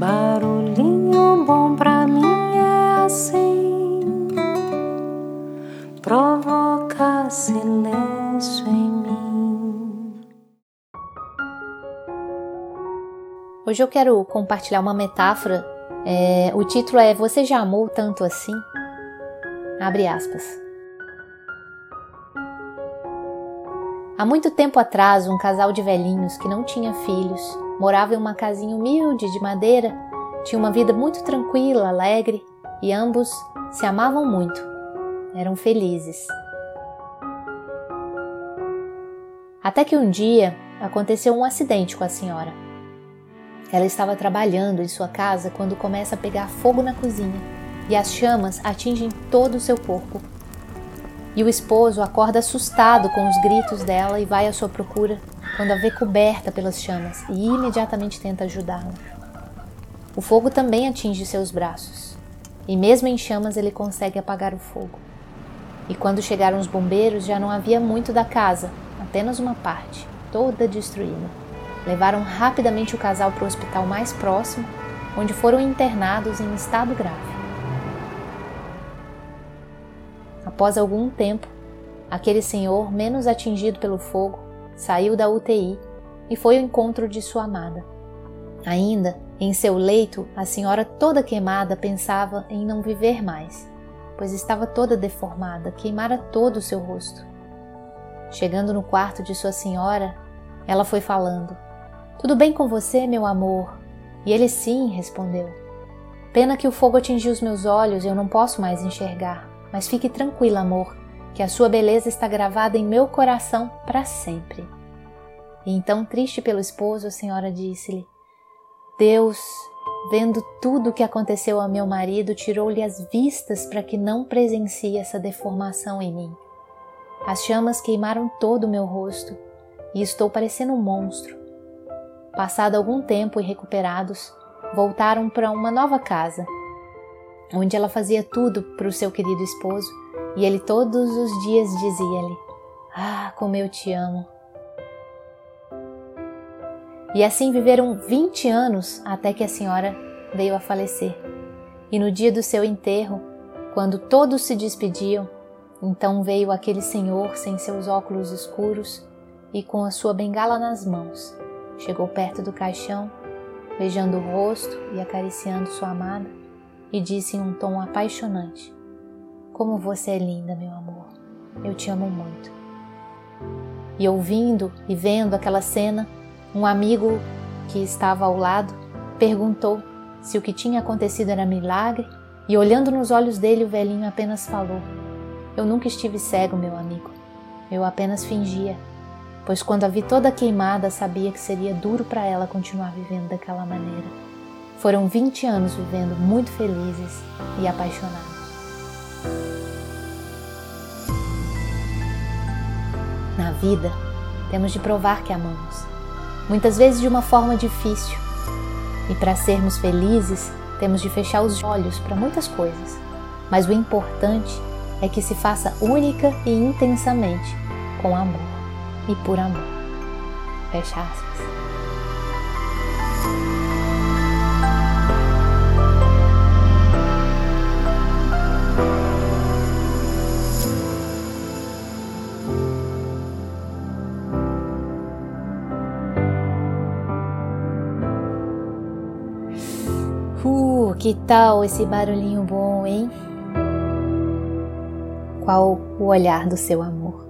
Barulhinho bom pra mim é assim, provoca silêncio em mim. Hoje eu quero compartilhar uma metáfora. É, o título é Você já amou tanto assim? Abre aspas. Há muito tempo atrás, um casal de velhinhos que não tinha filhos morava em uma casinha humilde de madeira, tinha uma vida muito tranquila, alegre e ambos se amavam muito. Eram felizes. Até que um dia aconteceu um acidente com a senhora. Ela estava trabalhando em sua casa quando começa a pegar fogo na cozinha e as chamas atingem todo o seu corpo. E o esposo acorda assustado com os gritos dela e vai à sua procura quando a vê coberta pelas chamas e imediatamente tenta ajudá-la. O fogo também atinge seus braços e, mesmo em chamas, ele consegue apagar o fogo. E quando chegaram os bombeiros, já não havia muito da casa, apenas uma parte, toda destruída. Levaram rapidamente o casal para o hospital mais próximo, onde foram internados em estado grave. Após algum tempo, aquele senhor, menos atingido pelo fogo, saiu da UTI e foi ao encontro de sua amada. Ainda em seu leito, a senhora toda queimada pensava em não viver mais, pois estava toda deformada, queimara todo o seu rosto. Chegando no quarto de sua senhora, ela foi falando: Tudo bem com você, meu amor? E ele sim, respondeu. Pena que o fogo atingiu os meus olhos eu não posso mais enxergar. Mas fique tranquila, amor, que a sua beleza está gravada em meu coração para sempre. E então, triste pelo esposo, a senhora disse-lhe: Deus, vendo tudo o que aconteceu ao meu marido, tirou-lhe as vistas para que não presencie essa deformação em mim. As chamas queimaram todo o meu rosto e estou parecendo um monstro. Passado algum tempo e recuperados, voltaram para uma nova casa onde ela fazia tudo para o seu querido esposo e ele todos os dias dizia-lhe: Ah, como eu te amo. E assim viveram 20 anos até que a senhora veio a falecer. E no dia do seu enterro, quando todos se despediam, então veio aquele senhor sem seus óculos escuros e com a sua bengala nas mãos. Chegou perto do caixão, beijando o rosto e acariciando sua amada e disse em um tom apaixonante: Como você é linda, meu amor. Eu te amo muito. E ouvindo e vendo aquela cena, um amigo que estava ao lado perguntou se o que tinha acontecido era milagre, e olhando nos olhos dele, o velhinho apenas falou: Eu nunca estive cego, meu amigo. Eu apenas fingia, pois quando a vi toda queimada, sabia que seria duro para ela continuar vivendo daquela maneira. Foram 20 anos vivendo muito felizes e apaixonados. Na vida, temos de provar que amamos, muitas vezes de uma forma difícil. E para sermos felizes, temos de fechar os olhos para muitas coisas. Mas o importante é que se faça única e intensamente, com amor e por amor. Fecha aspas. Uh, que tal esse barulhinho bom, hein? Qual o olhar do seu amor?